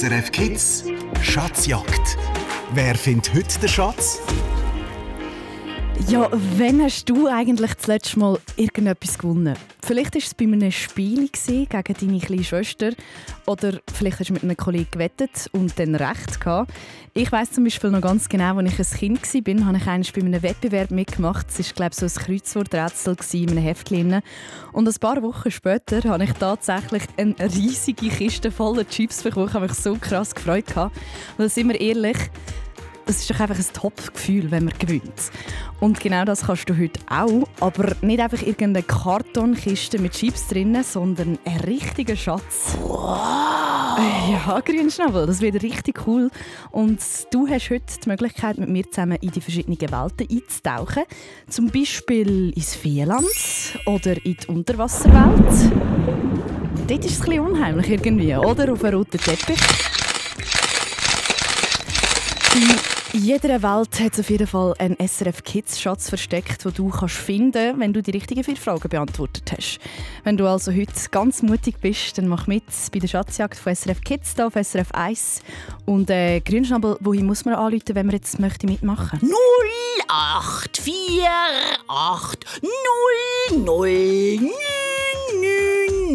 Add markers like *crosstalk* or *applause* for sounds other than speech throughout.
SRF Kids Schatzjagd. Wer findet heute den Schatz? Ja, wann hast du eigentlich das letzte Mal irgendetwas gewonnen? Vielleicht war es bei einem Spiel gegen deine kleine Schwester oder vielleicht hast du mit einem Kollegen gewettet und dann recht gehabt. Ich weiß zum Beispiel noch ganz genau, als ich ein Kind war, habe ich eigentlich bei einem Wettbewerb mitgemacht. Es war glaube ich, so ein Kreuzworträtsel in einem Heftchen. Und ein paar Wochen später habe ich tatsächlich eine riesige Kiste voller Chips bekommen. Ich habe mich so krass gefreut. Und sind wir ehrlich, das ist doch einfach ein Top-Gefühl, wenn man gewinnt. Und genau das kannst du heute auch, aber nicht einfach irgendeine Kartonkiste mit Chips drinnen, sondern einen richtigen Schatz. Wow. Ja, Grünschnabel, das wird richtig cool. Und du hast heute die Möglichkeit, mit mir zusammen in die verschiedenen Welten einzutauchen. Zum Beispiel ins Feenland oder in die Unterwasserwelt. Dort ist es ein bisschen unheimlich irgendwie, oder? Auf einem roten Teppich. In jeder Welt hat es auf jeden Fall einen SRF Kids Schatz versteckt, den du kannst finden, wenn du die richtigen vier Fragen beantwortet hast. Wenn du also heute ganz mutig bist, dann mach mit bei der Schatzjagd von SRF Kids hier auf SRF 1. Und äh, Grünschnabel, wohin muss man anrufen, wenn man jetzt möchte mitmachen? 084 8 0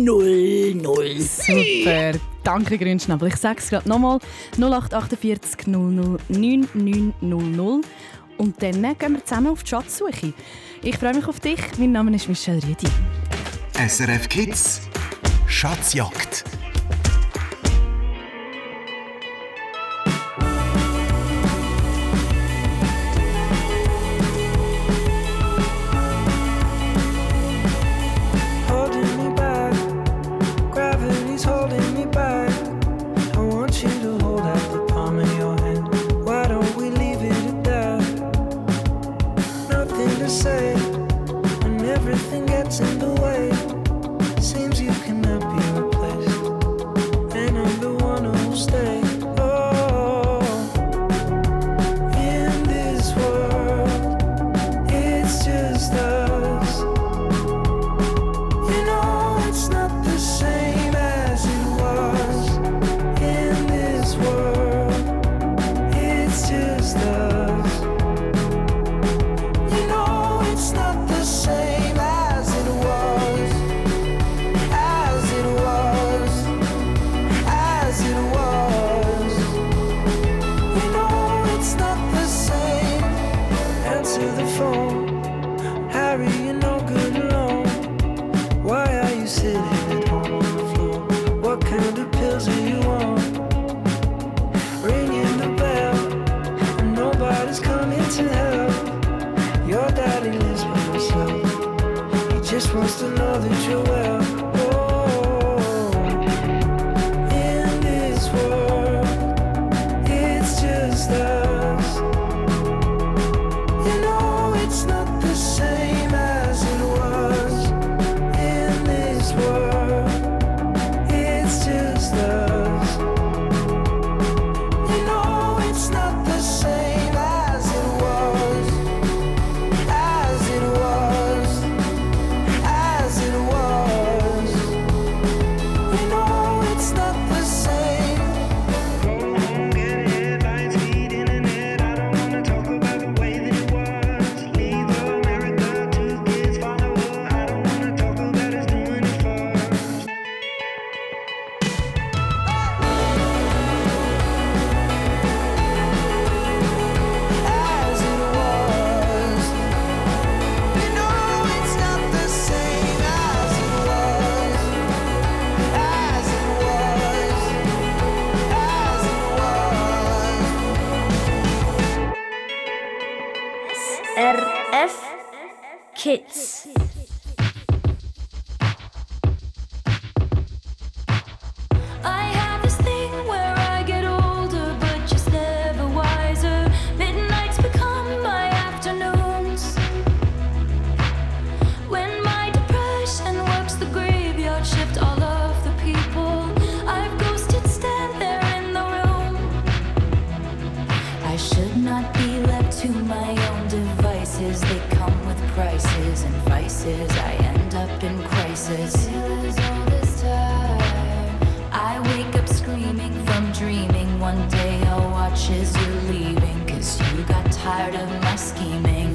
0 0 Super. Danke, Grünschnabel. Ich sage es gerade nochmal. 0848 00 9900. Und dann gehen wir zusammen auf die Schatzsuche. Ich freue mich auf dich. Mein Name ist Michelle Riedi. SRF Kids Schatzjagd. Of my scheming.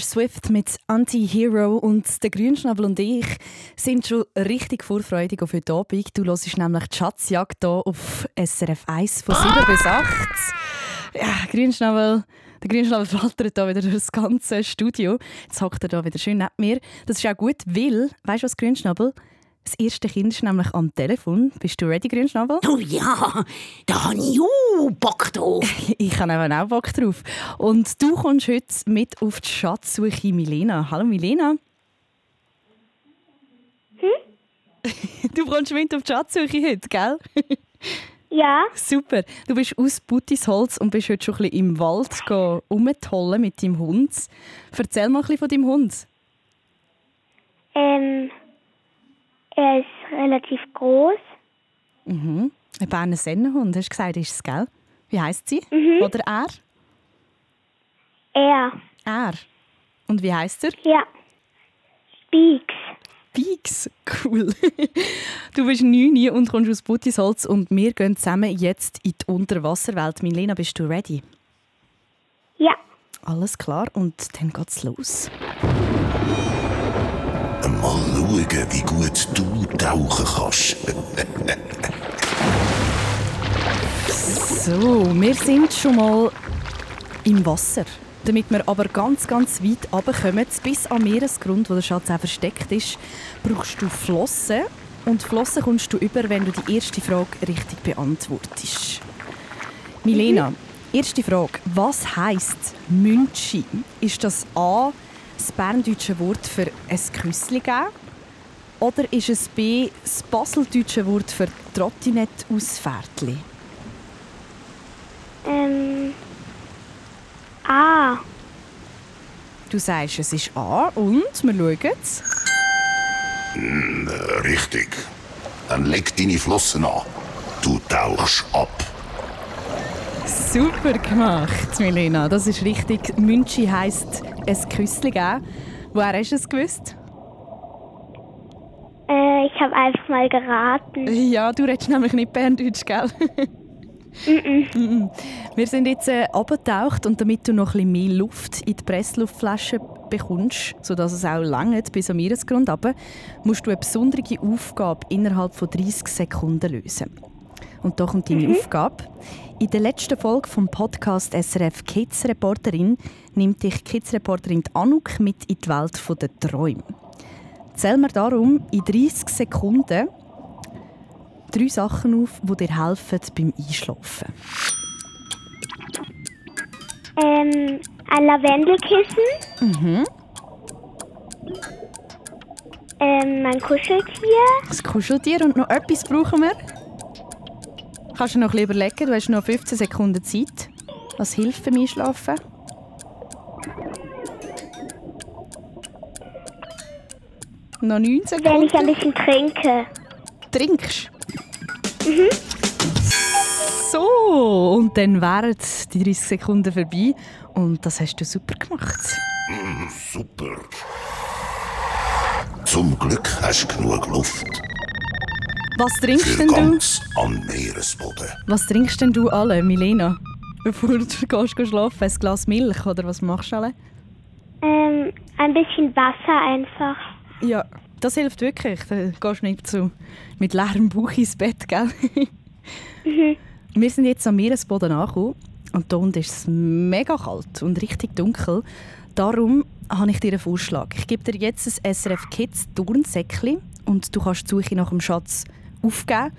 Swift mit Anti-Hero und der Grünschnabel und ich sind schon richtig vorfreudig auf heute Abend. Du hörst nämlich die Schatzjagd hier auf SRF 1 von 7 bis 8. Ja, Grünschnabel, der Grünschnabel flattert hier wieder durch das ganze Studio. Jetzt hockt er hier wieder schön neben mir. Das ist auch gut, weil, weißt du was, Grünschnabel? Das erste Kind ist nämlich am Telefon. Bist du ready, Grünschnabel? Oh ja, da habe ich auch Bock drauf. *laughs* Ich habe eben auch Bock drauf. Und du kommst heute mit auf die Schatzsuche Milena. Hallo Milena. *laughs* Du kommst mit auf die Schatzsuche heute, gell? *laughs* Ja, Super. Du bist aus Buttisholz und bist heute schon ein bisschen im Wald rumtollen mit deinem Hund. Erzähl mal ein bisschen von deinem Hund. ähm, er ist relativ groß. Mhm. Ein Berner Sennenhund, hast du gesagt, ist es, gell? Wie heisst sie? Oder er? Er, Er. Und wie heisst er? ja, Speaks. Peaks, cool. *laughs* Du bist 9 und kommst aus Buttisholz und wir gehen zusammen jetzt in die Unterwasserwelt. Milena, bist du ready? Ja, Alles klar und dann geht's los. Mal schauen, wie gut du tauchen kannst. So, wir sind schon mal im Wasser. Damit wir aber ganz, ganz weit runterkommen, bis am Meeresgrund, wo der Schatz auch versteckt ist, brauchst du Flossen. Und Flossen kommst du über, wenn du die erste Frage richtig beantwortest. Milena, erste Frage. Was heisst Münchi? Ist das A, das berndeutsche Wort für ein Küssli geben? Oder ist es B, das baseldeutsche Wort für Trottinette aus Pferdli? ähm, A. Du sagst, es ist A und wir schauen. Äh, Richtig. Dann leg deine Flossen an. Du tauchst ab. Super gemacht, Milena. Das ist richtig. Münchi heisst ein Küssli geben. Woher hast du es gewusst? Äh, ich habe einfach mal geraten. Ja, du redest nämlich nicht Berndeutsch, gell? Mhm. Wir sind jetzt äh, abgetaucht und damit du noch ein bisschen mehr Luft in die Pressluftflasche bekommst, sodass es auch langt bis am Meeresgrund runter, musst du eine besondere Aufgabe innerhalb von 30 Sekunden lösen. Und da kommt deine Aufgabe. In der letzten Folge vom Podcast SRF Kids Reporterin nimmt dich Kids Reporterin Anuk mit in die Welt der Träume. Zähl mir darum in 30 Sekunden drei Sachen auf, die dir helfen beim Einschlafen. Ähm, ein Lavendelkissen. Mhm. Ähm, mein Kuscheltier. Das Kuscheltier und noch etwas brauchen wir. Kannst du noch ein bisschen überlegen, du hast noch 15 Sekunden Zeit. Was hilft beim Einschlafen? Noch 9 Wenn Sekunden. ich ein bisschen trinke. trinkst. So, und dann wären die 30 Sekunden vorbei. Und das hast du super gemacht. Super. Zum Glück hast du genug Luft. Was trinkst Für denn du? ganz am Meeresboden. Was trinkst denn du alle, Milena? Bevor du gehst schlafen, ein Glas Milch oder was machst du alle? Ähm, ein bisschen Wasser einfach. Ja, das hilft wirklich. Da gehst du nicht so mit leerem Bauch ins Bett, gell? Wir sind jetzt am Meeresboden angekommen und hier unten ist es mega kalt und richtig dunkel. Darum habe ich dir einen Vorschlag. Ich gebe dir jetzt ein SRF Kids Turnsäckchen und du kannst die Suche nach dem Schatz aufgeben.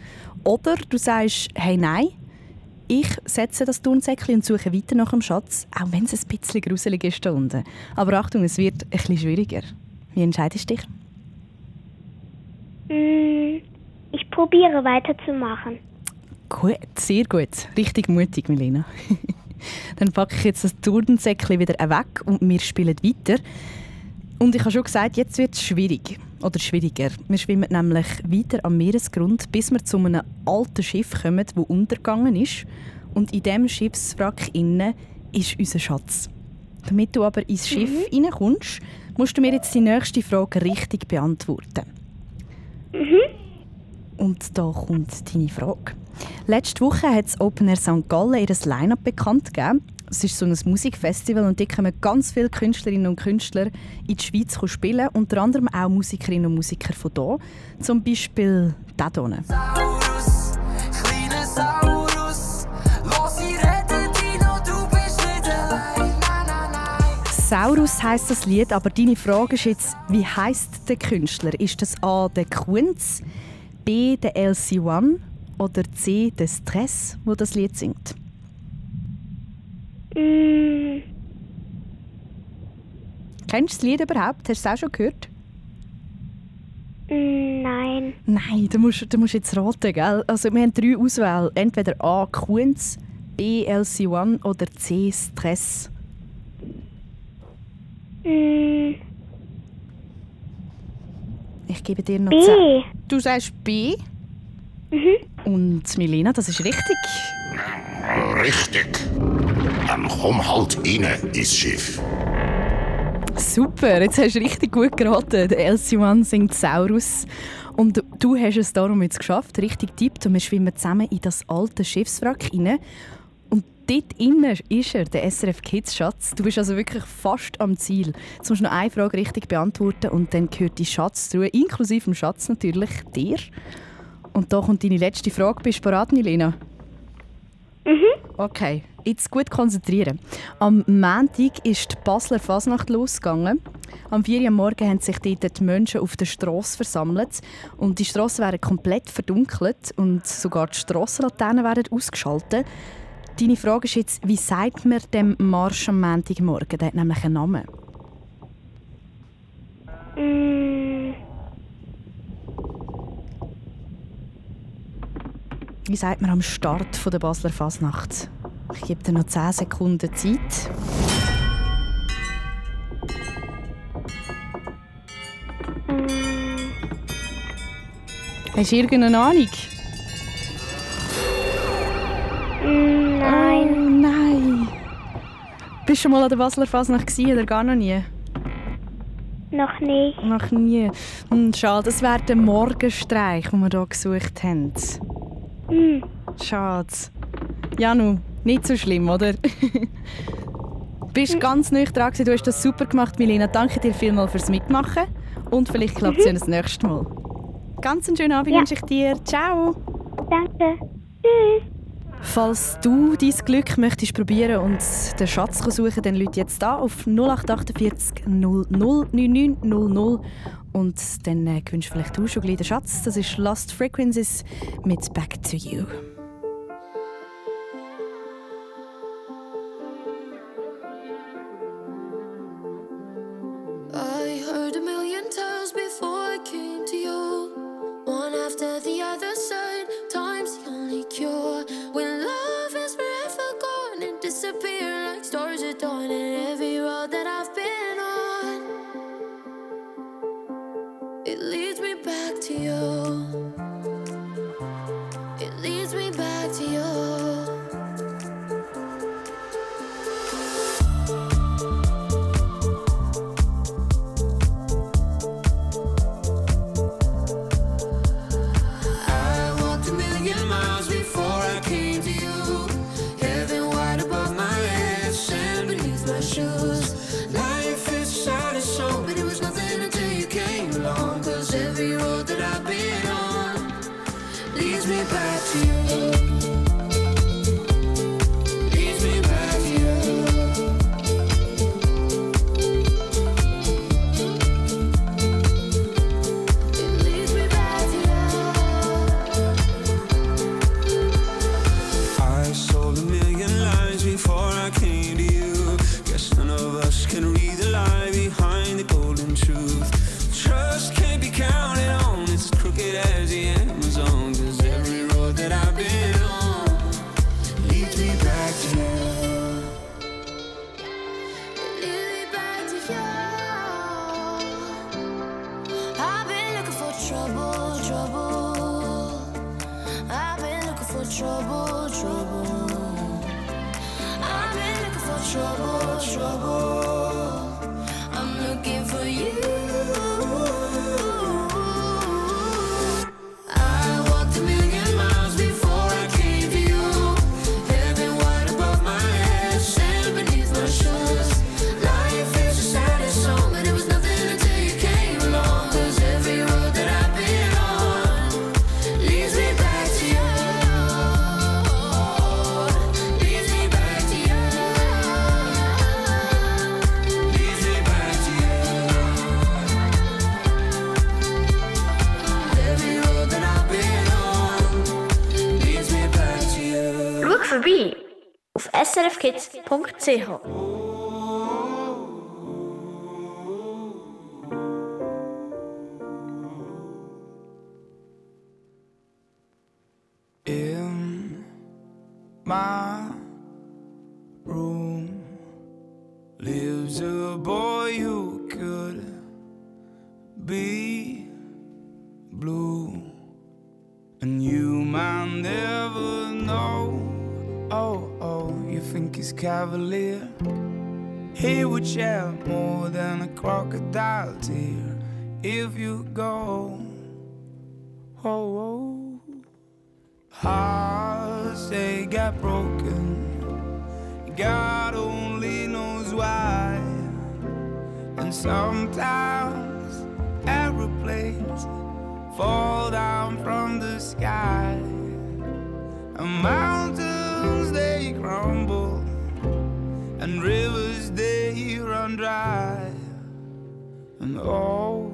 Oder du sagst, hey nein, ich setze das Turnsäckchen und suche weiter nach dem Schatz, auch wenn es ein bisschen gruselig ist hier unten. Aber Achtung, es wird ein bisschen schwieriger. Wie entscheidest du dich? Mm, ich probiere weiterzumachen. Gut, sehr gut. Richtig mutig, Milena. *laughs* Dann packe ich jetzt das Turnsäckchen wieder weg und wir spielen weiter. Und ich habe schon gesagt, jetzt wird es schwierig. Oder schwieriger. Wir schwimmen nämlich weiter am Meeresgrund, bis wir zu einem alten Schiff kommen, das untergegangen ist. Und in diesem Schiffswrack innen ist unser Schatz. Damit du aber ins Schiff reinkommst, musst du mir jetzt die nächste Frage richtig beantworten. Und da kommt deine Frage. Letzte Woche hat das Open Air St. Gallen ihr Line-Up bekannt gegeben. Es ist so ein Musikfestival und dort kommen ganz viele Künstlerinnen und Künstler in die Schweiz spielen, unter anderem auch Musikerinnen und Musiker von hier. Zum Beispiel hier. Saurus, kleiner Saurus, los, ich rette dich noch, du bist nicht allein. Nein, nein, nein. Saurus heisst das Lied, aber deine Frage ist jetzt, wie heißt der Künstler? Ist das A der Kunz, B der LC1 oder C der Stress, wo das Lied singt? Mm, Kennst du das Lied überhaupt? Hast du es auch schon gehört? mm, nein. Nein, du musst, du musst jetzt raten, gell? Also wir haben drei Auswahl. Entweder A. Kunz, B. LC1 oder C. Stress. Mm, Ich gebe dir noch B. zehn. Du sagst B. Und Milena, das ist richtig. Richtig. Dann komm halt rein ins Schiff. Super, jetzt hast du richtig gut geraten. Der LC1 singt Saurus. Und du hast es darum jetzt geschafft, richtig tippt. Und wir schwimmen zusammen in das alte Schiffswrack rein. Und dort innen ist er, der SRF Kids Schatz. Du bist also wirklich fast am Ziel. Jetzt musst du noch eine Frage richtig beantworten und dann gehört die Schatztruhe, inklusive dem Schatz natürlich, dir. Und da kommt deine letzte Frage. Bist du bereit, Milena? Okay, jetzt gut konzentrieren. Am Montag ist die Basler Fasnacht losgegangen. Am 4 Uhr am Morgen haben sich dort die Menschen auf der Straße versammelt. Und die Straßen wären komplett verdunkelt und sogar die Strassenlaternen werden ausgeschaltet. Deine Frage ist jetzt, wie sagt man dem Marsch am Montagmorgen? Der hat nämlich einen Namen. Mm, wie sagt man am Start von der Basler Fasnacht? Ich gebe dir noch 10 Sekunden Zeit. Hast du irgendeine Ahnung? Nein. Oh, nein. Bist du schon mal an der Basler Fasnacht gewesen, oder gar noch nie? Noch nie. Noch nie. Und schade, das wäre der Morgenstreich, den wir hier gesucht haben. Mhm. Schade. Janu, nicht so schlimm, oder? *laughs* bist mhm. ganz nüchtern. Du hast das super gemacht, Milena. Danke dir vielmals fürs Mitmachen. Und vielleicht mhm. klappt es mhm. ja das nächste Mal. Ganz einen schönen Abend ja. wünsche ich dir. Ciao. Danke. Tschüss. Falls du dein Glück möchtest probieren und den Schatz suchen, dann Leute jetzt da auf 0848 00 99 und dann äh, gewünscht gewinnst vielleicht du schon gleich den Schatz. Das ist Lost Frequencies mit Back to You. شبا شبا. www.ch. cavalier. He would shed more than a crocodile tear if you go. Oh, oh. hearts they get broken. God only knows why. And sometimes aeroplanes fall down from the sky. And mountains they crumble and rivers they run dry, and all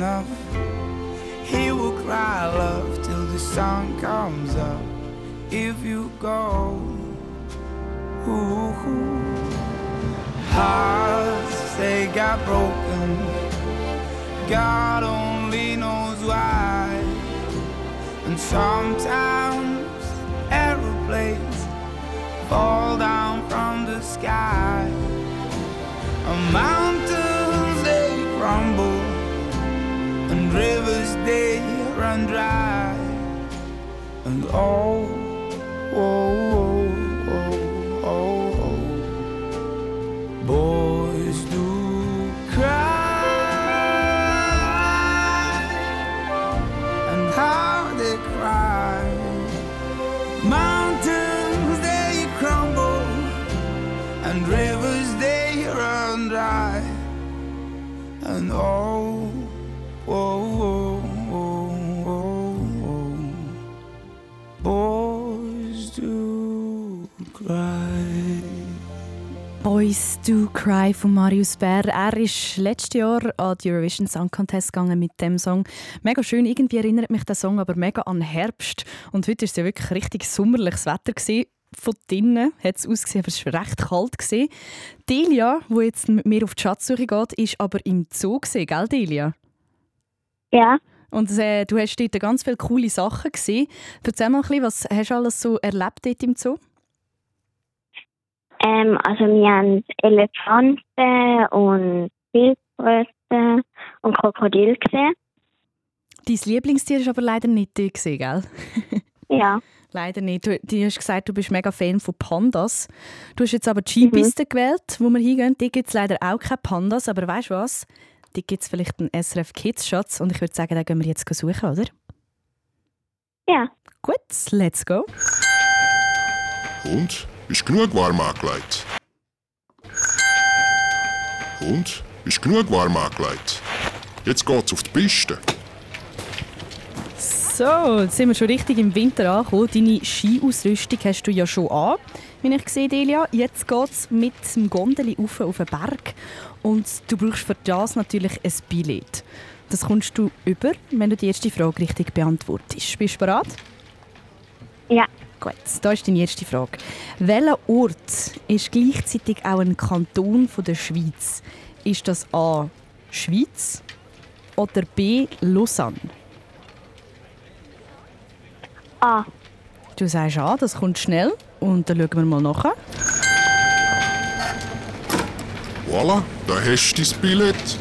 enough. He will cry love till the sun comes up. If you go, ooh, ooh. hearts they got broken. God only knows why. And sometimes aeroplanes fall down from the sky. A mountain. Rivers they run dry. And oh, oh, oh, Cry von Marius Bär. Er ist letztes Jahr an die Eurovision Song Contest gegangen mit dem Song. Mega schön. Irgendwie erinnert mich der Song aber mega an Herbst. Und heute war es ja wirklich richtig sommerliches Wetter. Gewesen. Von drinnen hat es ausgesehen, aber es war recht kalt. Gewesen. Delia, die jetzt mit mir auf die Schatzsuche geht, ist aber im Zoo, gewesen, gell Delia? Ja. Und äh, du hast dort ganz viele coole Sachen gesehen. Erzähl mal ein bisschen, was hast du alles so erlebt dort im Zoo? Ähm, also wir haben Elefanten und Wildrösten und Krokodil gesehen. Dein Lieblingstier ist aber leider nicht dort, gewesen, gell? *laughs* Ja. Leider nicht. Du, du hast gesagt, du bist mega Fan von Pandas. Du hast jetzt aber die Skipiste gewählt, wo wir hingehen. Dort gibt es leider auch keine Pandas, aber weißt du was? Dort gibt es vielleicht einen SRF Kids Schatz und ich würde sagen, den gehen wir jetzt suchen, oder? Ja. Gut, let's go. Und? Ist genug warm angelegt? Und? Ist genug warm angelegt? Jetzt geht's auf die Piste. So, jetzt sind wir schon richtig im Winter angekommen. Deine Skiausrüstung hast du ja schon an, wie ich sehe, Delia. Jetzt geht es mit dem Gondeli auf, auf den Berg. Und du brauchst für das natürlich ein Billett. Das kommst du über, wenn du die erste Frage richtig beantwortest. Bist du bereit? Ja. Gut, da ist deine erste Frage. Welcher Ort ist gleichzeitig auch ein Kanton von der Schweiz? Ist das A. Schweiz oder B. Lausanne? A. Du sagst A, das kommt schnell. Und dann schauen wir mal nach. Voilà, da hast du dein Billett.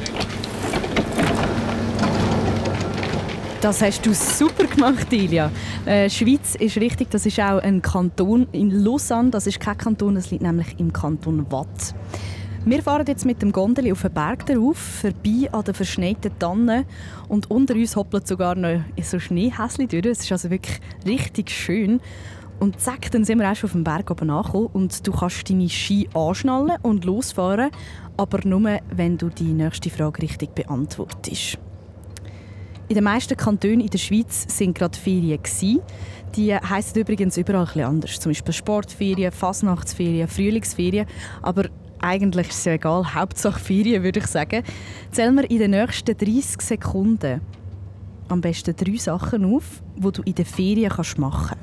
Das hast du super gemacht, Ilia. Äh, Schweiz ist richtig, das ist auch ein Kanton in Lausanne. Das ist kein Kanton, das liegt nämlich im Kanton Watt. Wir fahren jetzt mit dem Gondeli auf den Berg darauf, vorbei an den verschneiten Tannen und unter uns hoppelt sogar noch so Schneehäsli durch. Es ist also wirklich richtig schön. Und zack, dann sind wir auch schon auf dem Berg oben angekommen und du kannst deine Ski anschnallen und losfahren, aber nur, wenn du die nächste Frage richtig beantwortest. In den meisten Kantonen in der Schweiz sind gerade Ferien. Gewesen. Die heissen übrigens überall ein bisschen anders. Zum Beispiel Sportferien, Fasnachtsferien, Frühlingsferien. Aber eigentlich ist es ja egal. *laughs* Hauptsache Ferien, würde ich sagen. Zähl mir in den nächsten 30 Sekunden am besten drei Sachen auf, die du in den Ferien kannst machen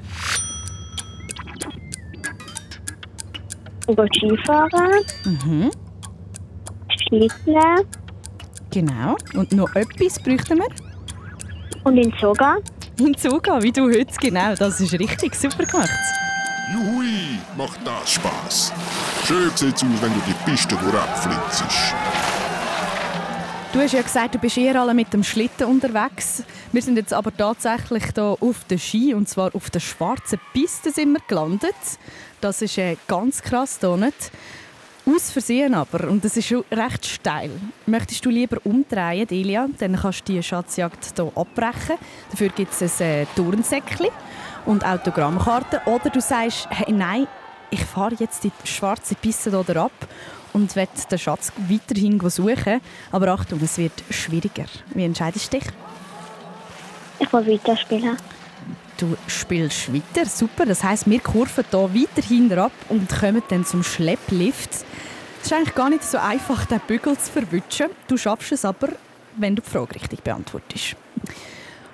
Ich gehe Skifahren, Mhm, Skitteln genau. Und noch etwas bräuchten wir? Und in gehen. In gehen, wie du heute. Genau, das ist richtig. Super gemacht. Juhui, macht das Spaß. Schön sieht's aus, wenn du die Piste durchflitzt. Du hast ja gesagt, du bist eher alle mit dem Schlitten unterwegs. Wir sind jetzt aber tatsächlich hier auf der Ski und zwar auf der schwarzen Piste sind wir gelandet. Das ist äh, ganz krass hier nicht. Aus Versehen aber, und das ist schon recht steil. Möchtest du lieber umdrehen, Elia? Dann kannst du die Schatzjagd hier abbrechen. Dafür gibt es ein äh, Turnsäckchen und Autogrammkarten. Oder du sagst, hey, nein, ich fahre jetzt die schwarze Piste hier ab und werde den Schatz weiterhin suchen. Aber Achtung, es wird schwieriger. Wie entscheidest du dich? Ich will weiterspielen. Du spielst weiter, super. Das heisst, wir kurven hier weiterhin ab und kommen dann zum Schlepplift. Es ist eigentlich gar nicht so einfach, den Bügel zu verwischen. Du schaffst es aber, wenn du die Frage richtig beantwortest.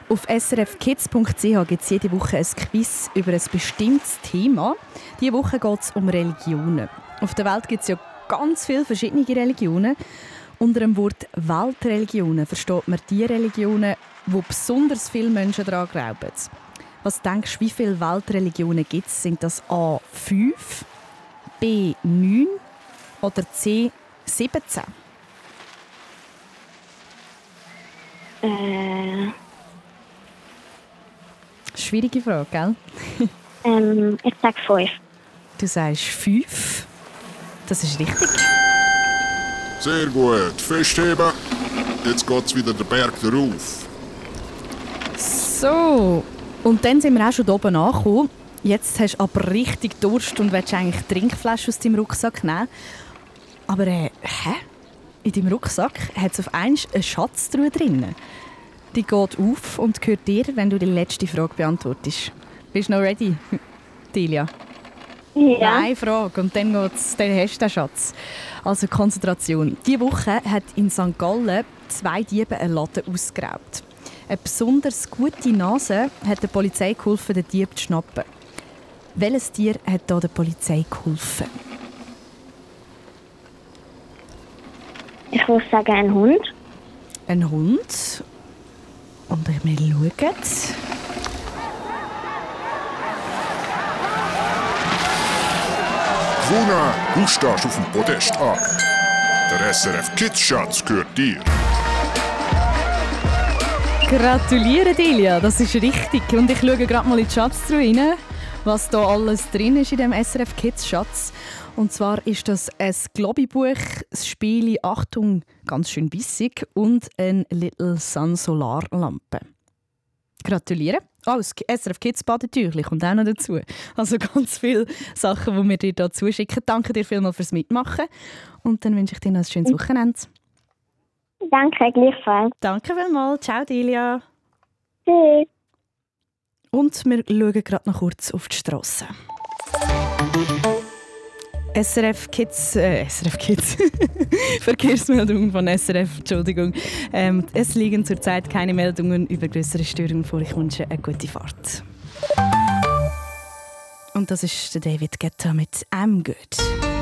Auf srfkids.ch gibt es jede Woche ein Quiz über ein bestimmtes Thema. Diese Woche geht es um Religionen. Auf der Welt gibt es ja ganz viele verschiedene Religionen. Unter dem Wort Weltreligionen versteht man die Religionen, wo besonders viele Menschen daran glauben. Was denkst du, wie viele Weltreligionen gibt es? Sind das A 5, B 9 oder C 17? Äh, Schwierige Frage, gell? *laughs* ähm, ich sag fünf. Du sagst 5. Das ist richtig. Sehr gut. Festheben. Jetzt geht's wieder den Berg darauf. So, und dann sind wir auch schon oben angekommen. Jetzt hast du aber richtig Durst und willst eigentlich Trinkflasche aus deinem Rucksack nehmen. Aber äh, hä? In deinem Rucksack hat es auf einmal einen Schatztruhe drin. Die geht auf und gehört dir, wenn du die letzte Frage beantwortest. Bist du noch ready, *laughs* Delia? Ja. Eine Frage und dann, geht's, dann hast du den Schatz. Also Konzentration. Diese Woche hat in St. Gallen zwei Diebe einen Laden ausgeraubt. Eine besonders gute Nase hat der Polizei geholfen, den Dieb zu schnappen. Welches Tier hat da der Polizei geholfen? Ich würde sagen ein Hund. Ein Hund. Und wir schauen. Gewonnen. Du stehst auf dem Podest an. Der SRF Kids Schatz gehört dir. Gratuliere, Delia, das ist richtig. Und ich schaue gerade mal in die Schatztruhe rein, was da alles drin ist in dem SRF Kids Schatz. Und zwar ist das ein Globibuch, das Spiel Achtung, ganz schön bissig und ein Little Sun Solarlampe. Gratuliere. Oh, das SRF Kids Badetüchli kommt auch noch dazu. Also ganz viele Sachen, die wir dir hier zuschicken. Danke dir vielmals fürs Mitmachen. Und dann wünsche ich dir noch ein schönes Wochenende. Danke, gleichfalls. Danke vielmals. Ciao, Delia. Tschüss. Und wir schauen gerade noch kurz auf die Straße. SRF Kids, äh, SRF Kids, *laughs* Verkehrsmeldung von SRF, Entschuldigung. Ähm, es liegen zurzeit keine Meldungen über größere Störungen vor. Ich wünsche eine gute Fahrt. Und das ist David Guetta mit I'm Good.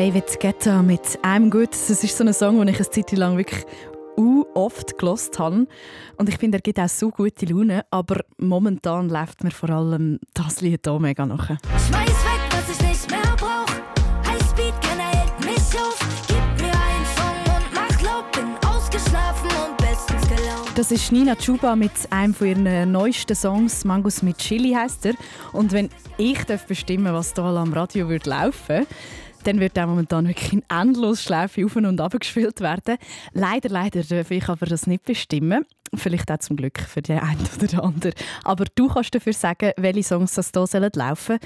David Guetta mit «I'm Good». Das ist so ein Song, den ich eine Zeit lang wirklich oft gelost habe. Und ich finde, er gibt auch so gute Laune. Aber momentan läuft mir vor allem das Lied hier mega nach. Schmeiß weg, was ich nicht mehr brauch. Highspeed, keiner hält mich auf. Gib mir einen Song und mach laut. Bin ausgeschlafen und bestens gelaunt. Das ist Nina Chuba mit einem von ihren neuesten Songs, Mangos mit Chili heißt er. Und wenn ich darf bestimmen was hier am Radio wird laufen dann wird auch momentan wirklich in Endlosschleife auf und ab gespielt werden. Leider, leider darf ich aber das nicht bestimmen. Vielleicht auch zum Glück für den einen oder anderen. Aber du kannst dafür sagen, welche Songs das hier laufen sollen.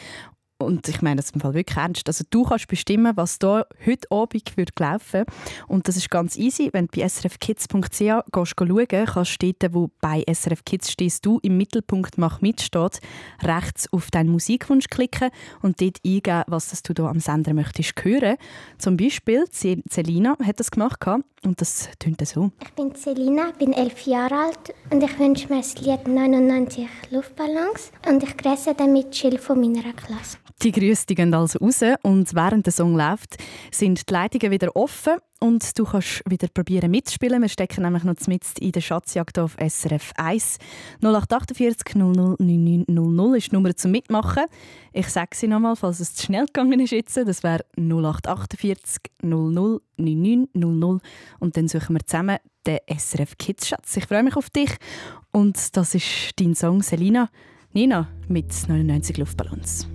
Und ich meine das im Fall wirklich ernst. Also du kannst bestimmen, was hier heute Abend wird laufen Und das ist ganz easy. Wenn du bei srfkids.ch gehst schauen kannst du dort, wo bei SRF Kids stehst, du im Mittelpunkt «Mach mit» steht, rechts auf deinen Musikwunsch klicken und dort eingeben, was du hier am Sender möchtest hören. Zum Beispiel Ce- Selina hat das gemacht und das tönt so. Ich bin Selina, bin elf Jahre alt und ich wünsche mir das Lied 99 Luftballons und ich grüße damit Chill von meiner Klasse. Die Grüße die gehen also raus und während der Song läuft, sind die Leitungen wieder offen und du kannst wieder probieren mitspielen. Wir stecken nämlich noch mitten in der Schatzjagd auf SRF 1. 0848 00 9900 ist die Nummer zum Mitmachen. Ich sage sie nochmal, falls es zu schnell gegangen ist jetzt. Das wäre 0848 00 9900 und dann suchen wir zusammen den SRF Kids Schatz. Ich freue mich auf dich und das ist dein Song Selina. Nina mit 99 Luftballons.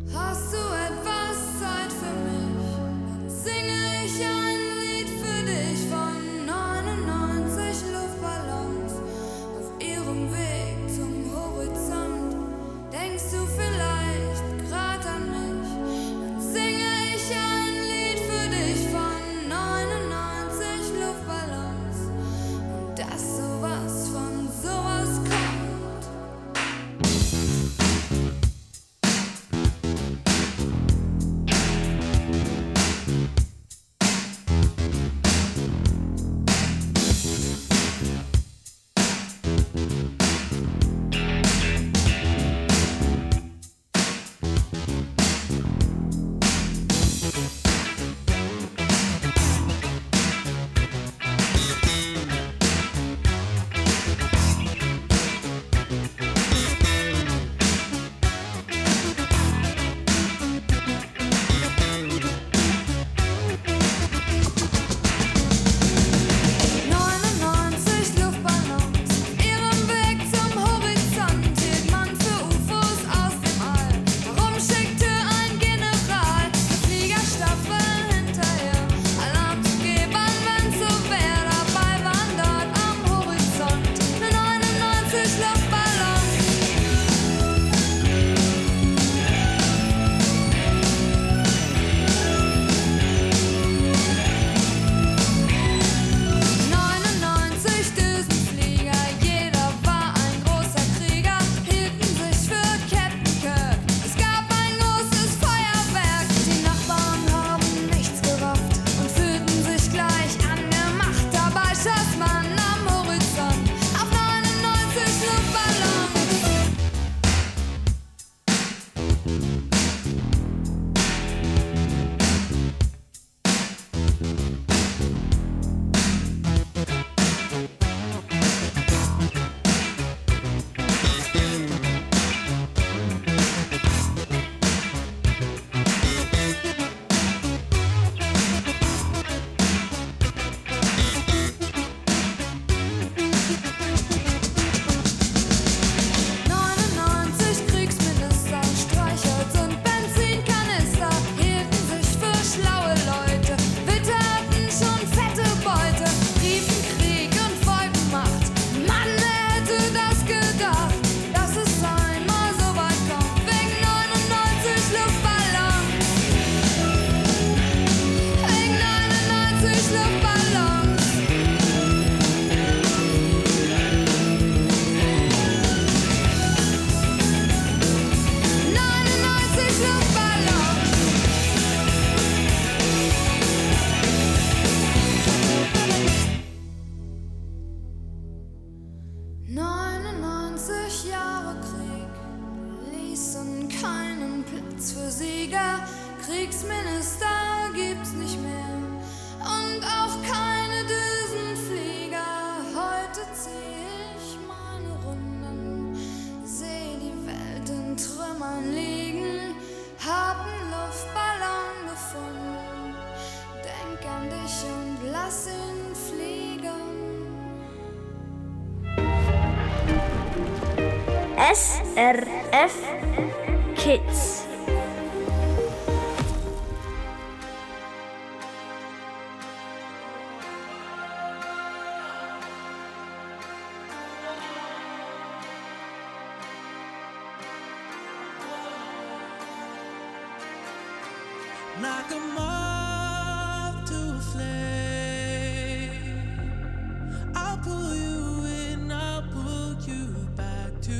You in, I'll pull you back to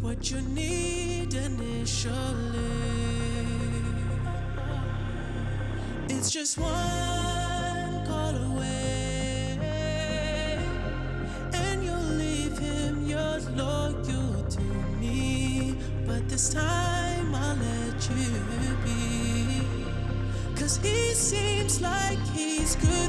what you need initially. It's just one call away, and you'll leave him, you're loyal to me. But this time I'll let you be. Cause he seems like he's good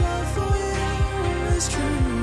love for you is true.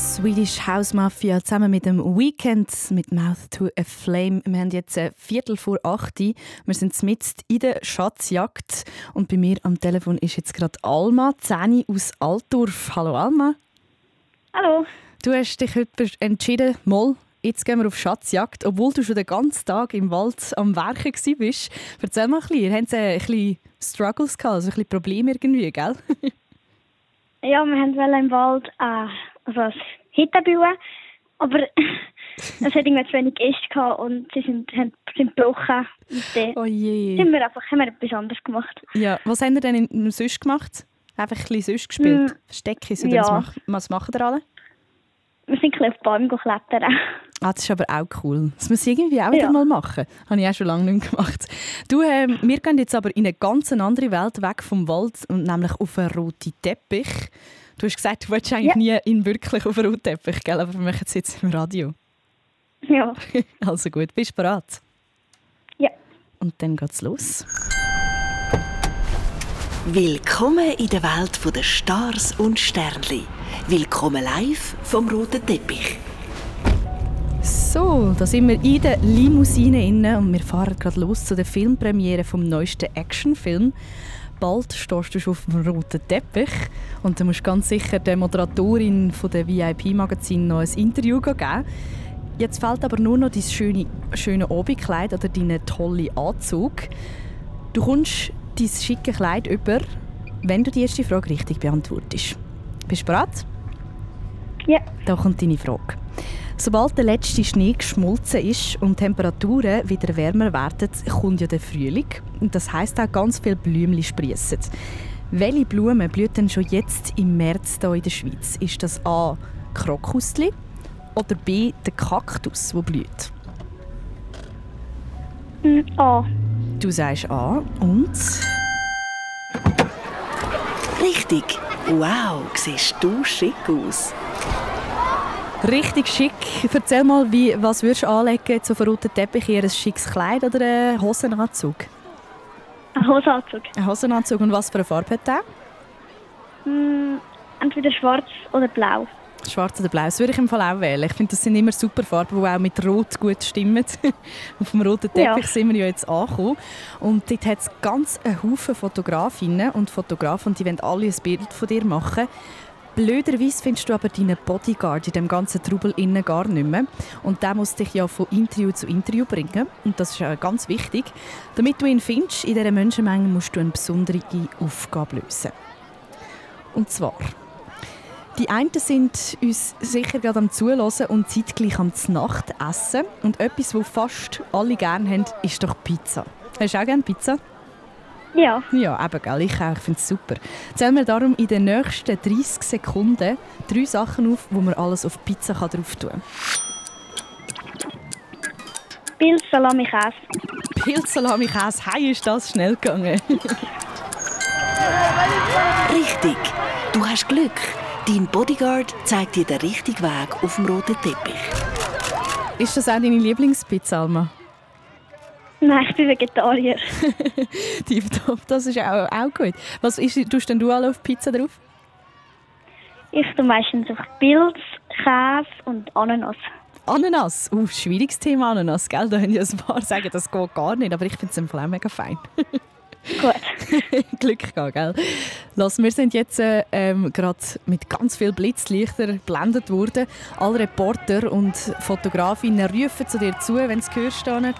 Swedish House Mafia zusammen mit dem Weekend mit Mouth to a Flame. Wir haben jetzt ein Viertel vor acht. Wir sind mitten in der Schatzjagd und bei mir am Telefon ist jetzt gerade Alma, 10 aus Altdorf. Hallo Alma. Hallo. Du hast dich heute entschieden, mal, jetzt gehen wir auf Schatzjagd, obwohl du schon den ganzen Tag im Wald am Werken warst. Erzähl mal ein bisschen, ihr habt ein bisschen Struggles gehabt, also ein bisschen Probleme irgendwie, gell? *laughs* Ja, wir haben wollen im Wald äh, also Hütte bauen, aber *laughs* es hat irgendwie zu wenig Gäste gehabt und sie sind, haben, sind gebrochen. Und dann Oh je. sind wir einfach, haben wir etwas anderes gemacht. Ja, was habt ihr denn in- sonst gemacht? Einfach ein bisschen sonst gespielt? Hm, Versteckis oder ja. was, mach, was machen ihr alle? wir sind ein auf Bäume klettern. Ah, das ist aber auch cool. Das muss ich irgendwie auch wieder Ja. mal machen. Habe ich auch schon lange nicht mehr gemacht. Du, ähm, wir gehen jetzt aber in eine ganz andere Welt, weg vom Wald, und nämlich auf einen roten Teppich. Du hast gesagt, du wolltest eigentlich nie in wirklich auf einen roten Teppich, gell? aber wir machen es jetzt im Radio. Ja. *laughs* Also gut, bist du bereit? Ja. Und dann geht's los. Willkommen in der Welt der Stars und Sternli. Willkommen live vom roten Teppich. So, da sind wir in der Limousine inne und wir fahren gerade los zu der Filmpremiere vom neuesten Actionfilm. Bald stehst du schon auf dem roten Teppich und du musst ganz sicher der Moderatorin von der VIP-Magazin noch ein Interview geben. Jetzt fehlt aber nur noch dein schöne, schöne Abendkleid oder dein tolle Anzug. Du kommst dein schicke Kleid über, wenn du die erste Frage richtig beantwortest. Bist du bereit? Ja. Da kommt deine Frage. Sobald der letzte Schnee geschmolzen ist und die Temperaturen wieder wärmer werden, kommt ja der Frühling. Und das heißt auch ganz viele Blümchen sprießen. Welche Blumen blühen denn schon jetzt im März hier in der Schweiz? Ist das A. Krokusli oder B. der Kaktus, der blüht? Mm, A. Du sagst A und Richtig. Wow, siehst du schick aus. Richtig schick. Erzähl mal, wie, was würdest du anlegen jetzt auf einen roten Teppich? Eher ein schickes Kleid oder einen Hosenanzug? Ein Hosenanzug. Ein Hosenanzug. Und was für eine Farbe hat der? Mm, entweder schwarz oder blau. Schwarz oder blau, das würde ich im Fall auch wählen. Ich finde, das sind immer super Farben, die auch mit Rot gut stimmen. *laughs* Auf dem roten Teppich Ja. sind wir ja jetzt angekommen. Und dort hat es ganz einen Haufen Fotografinnen und Fotografen, und die wollen alle ein Bild von dir machen. Blöderweise findest du aber deinen Bodyguard in dem ganzen Trubel innen gar nicht mehr. Und der muss dich ja von Interview zu Interview bringen. Und das ist ja ganz wichtig. Damit du ihn findest, in dieser Menschenmenge musst du eine besondere Aufgabe lösen. Und zwar... Die einen sind uns sicher gerade am Zuhören und zeitgleich am Nacht essen. Und etwas, was fast alle gerne haben, ist doch Pizza. Hast du auch gerne Pizza? Ja. Ja, eben, gell? ich auch. Ich finde es super. Zählen wir darum in den nächsten 30 Sekunden drei Sachen auf, wo man alles auf Pizza kann drauf tun kann. Pilz, Salami, Käse. Pilzsalami, Käse, hey, ist das schnell gegangen. Richtig. Du hast Glück. Dein Bodyguard zeigt dir den richtigen Weg auf dem roten Teppich. ist das auch deine Lieblingspizza, Alma? Nein, ich bin Vegetarier. *laughs* Tipptopp, das ist auch, auch gut. Was ist, tust denn du alle auf Pizza drauf? Ich tue meistens auf Pilz, Käse und Ananas. Ananas, uh, schwieriges Thema Ananas, gell? Da haben ja ein paar sagen, das geht gar nicht, aber ich finde es im Fall auch mega fein. *laughs* Gut. *laughs* Glück gehabt, gell? Lass, wir sind jetzt äh, ähm, gerade mit ganz viel Blitzlichter geblendet worden. Alle Reporter und Fotografinnen rufen zu dir zu, wenn sie da nicht.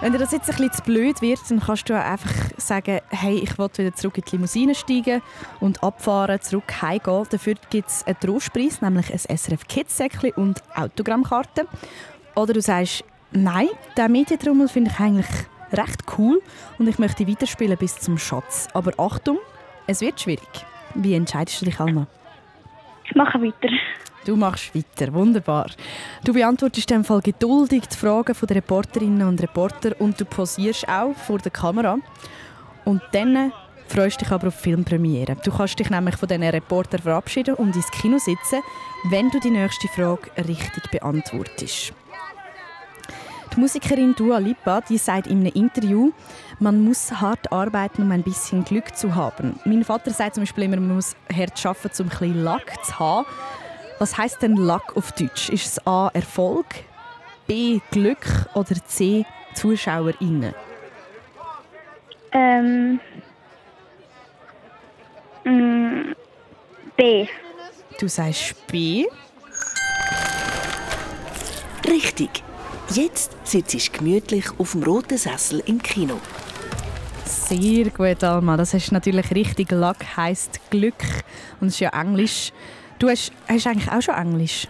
Wenn dir das jetzt ein bisschen zu blöd wird, dann kannst du einfach sagen, hey, ich will wieder zurück in die Limousine steigen und abfahren, zurück heimgehen. Dafür gibt es einen Trostpreis, nämlich ein SRF Kids-Säckchen und Autogrammkarten. Oder du sagst, nein, diesen Medientrommel finde ich eigentlich recht cool und ich möchte weiterspielen bis zum Schatz. Aber Achtung, es wird schwierig. Wie entscheidest du dich, Alma? Ich mache weiter. Du machst weiter, wunderbar. Du beantwortest in dem Fall geduldig die Fragen der Reporterinnen und Reporter und du posierst auch vor der Kamera. Und dann freust du dich aber auf die Filmpremiere. Du kannst dich nämlich von diesen Reportern verabschieden und ins Kino sitzen, wenn du die nächste Frage richtig beantwortest. Die Musikerin Dua Lipa die sagt in einem Interview, man muss hart arbeiten, um ein bisschen Glück zu haben. Mein Vater sagt zum Beispiel immer, man muss hart arbeiten, um ein bisschen Luck zu haben. Was heißt denn Luck auf Deutsch? Ist es A. Erfolg, B. Glück oder C. ZuschauerInnen? Ähm. Mm, B. Du sagst B. Richtig. Jetzt sitzt du gemütlich auf dem roten Sessel im Kino. Sehr gut, Alma. Das ist natürlich richtig. Luck heisst Glück und es ist ja Englisch. Du hast, hast eigentlich auch schon Englisch?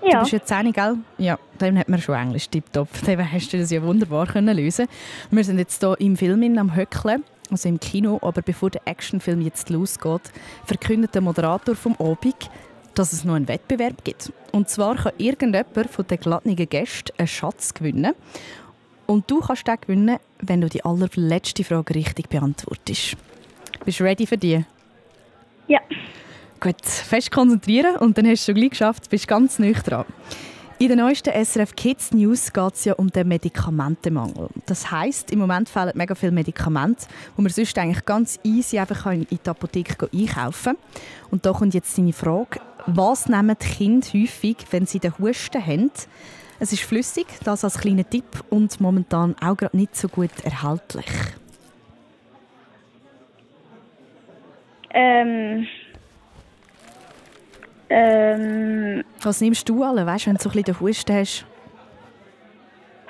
Du Ja. bist ja 10, gell? Ja, dann hat man schon Englisch, tipptopp. *laughs* Dann hast du das ja wunderbar können lösen Wir sind jetzt hier im Film am Höckle, also im Kino, aber bevor der Actionfilm jetzt losgeht, verkündet der Moderator vom Abend, dass es noch einen Wettbewerb gibt. Und zwar kann irgendjemand von den geladenen Gästen einen Schatz gewinnen. Und du kannst den gewinnen, wenn du die allerletzte Frage richtig beantwortest. Bist du ready für die? Ja. Gut, fest konzentrieren und dann hast du es schon gleich geschafft, bist ganz nüch dran. In den neuesten SRF Kids News geht es ja um den Medikamentenmangel. Das heisst, im Moment fehlen mega viele Medikamente, die man sonst eigentlich ganz easy einfach in die Apotheke einkaufen kann. Und da kommt jetzt deine Frage, was nehmen die Kinder häufig, wenn sie den Husten haben? Es ist flüssig, das als kleiner Tipp und momentan auch gerade nicht so gut erhältlich. Ähm. Ähm. Was nimmst du alle, weißt, wenn du so ein bisschen den Husten hast?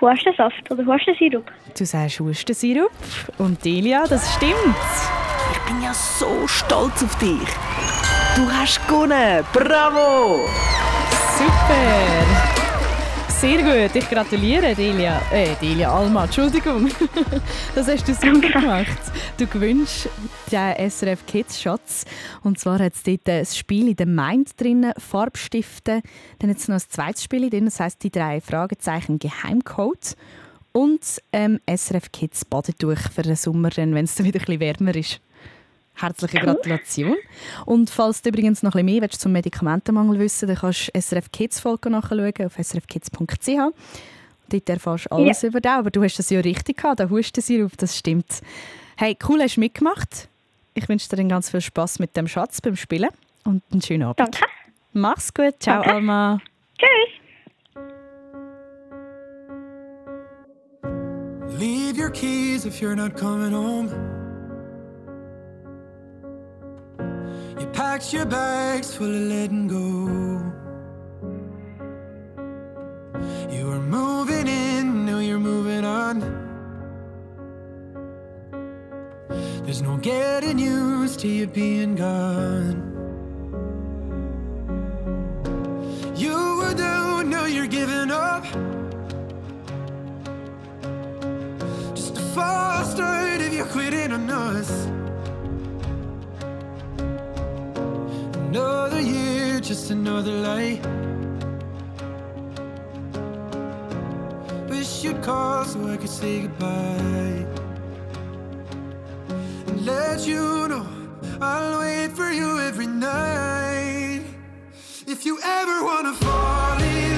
Hustensaft oder Hustensirup. Du sagst Hustensirup und Delia, das stimmt. Ich bin ja so stolz auf dich. Du hast gewonnen. Bravo! Super! Sehr gut, ich gratuliere Delia. Äh, Delia Alma, Entschuldigung. *laughs* Das hast du super gemacht. Du gewünscht den SRF Kids Schatz. Und zwar hat es dort ein Spiel in der Mind drin, Farbstifte. Dann hat es noch ein zweites Spiel drin, das heisst die drei Fragezeichen Geheimcode. Und ähm, SRF Kids Badetuch für den Sommer, wenn es dann wieder ein bisschen wärmer ist. Herzliche Gratulation. Und falls du übrigens noch ein bisschen mehr willst zum Medikamentenmangel wissen dann kannst du SRF Kids Folge nachschauen auf srfkids.ch. Dort erfährst du alles über dich. Aber du hast das ja richtig gehabt, da Hustensirup, das stimmt. Hey, cool, hast du mitgemacht. Ich wünsche dir dann ganz viel Spass mit dem Schatz beim Spielen und einen schönen Abend. Danke. Mach's gut. Ciao, Danke. Alma. Tschüss. Leave your keys if you're not coming home. You packed your bags full of letting go. You were moving in, now you're moving on. There's no getting used to you being gone. You were down, now you're giving up. Just a false start if you're quitting on us. Another year, just another lie. Wish you'd call so I could say goodbye. And let you know I'll wait for you every night. If you ever wanna fall in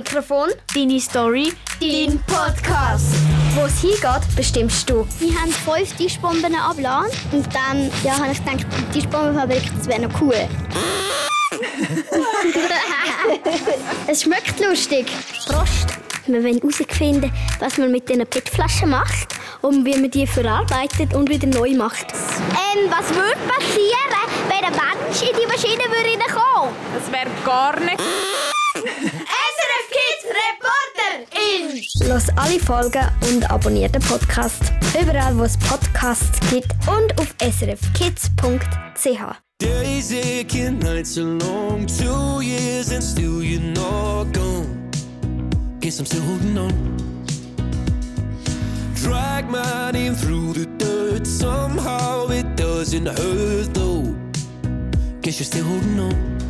Mikrofon, deine Story, dein Podcast. Wo es hingeht, bestimmst du. Wir haben fünf Tischbomben abgeladen und dann ja, habe ich gedacht, die Tischbombenfabrik, das wäre noch cool. *laughs* es schmeckt lustig. Prost! wir wollen herausfinden was man mit diesen PET-Flaschen macht und wie man die verarbeitet und wieder neu macht. Ähm, was würde passieren, wenn ein Mensch in die Maschine würde reinkommen? Das wäre gar nicht. In! Los alle Folgen und abonniert den Podcast. Überall, wo es Podcasts gibt und auf srfkids.ch. Days aching, nights are long, two years and still you're not gone. Guess I'm still holding on. Drag my name through the dirt, somehow it doesn't hurt though. Guess you're still holding on.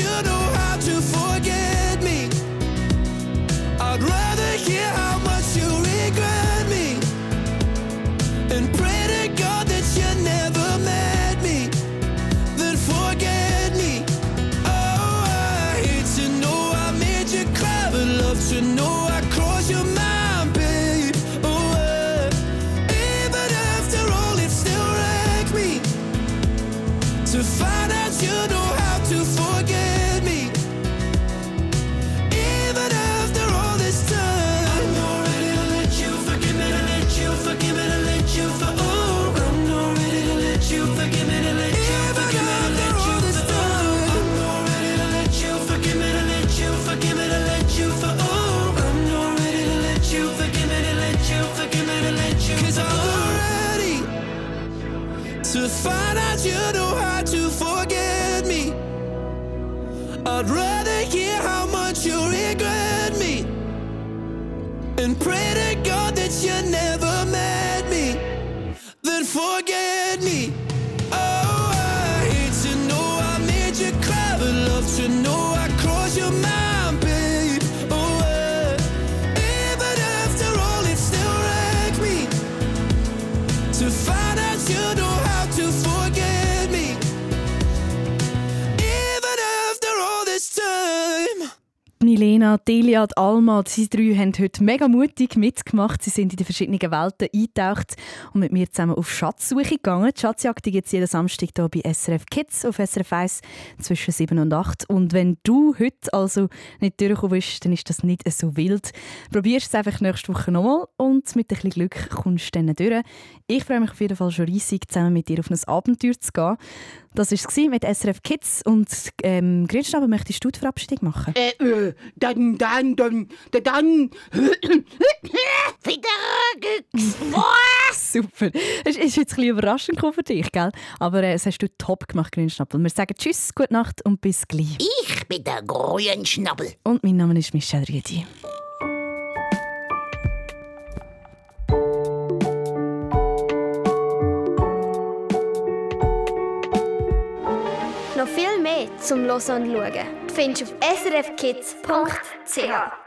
you know to find out you know how to forget me. I'd rather hear Milena, Delia Alma, sie drei haben heute mega mutig mitgemacht. Sie sind in die verschiedenen Welten eingetaucht und mit mir zusammen auf Schatzsuche gegangen. Die Schatzjagd gibt es jeden Samstag hier bei SRF Kids auf SRF 1 zwischen 7 und 8. Und wenn du heute also nicht durchgekommen bist, dann ist das nicht so wild. Probier es einfach nächste Woche nochmal und mit ein bisschen Glück kommst du dann durch. Ich freue mich auf jeden Fall schon riesig, zusammen mit dir auf ein Abenteuer zu gehen. Das war es mit SRF Kids und ähm, Grünschnabel, möchtest du die Verabschiedung machen? Äh, äh, dann, dann, dann, dann, dann. *laughs* Super. Es ist jetzt ein bisschen überraschend für dich, gell? Aber äh, das hast du top gemacht, Grünschnabel. Wir sagen Tschüss, gute Nacht und bis gleich. Ich bin der Grünschnabel. Und mein Name ist Michelle Rüdi. Mehr zum Hören und Schauen findest du auf srfkids.ch.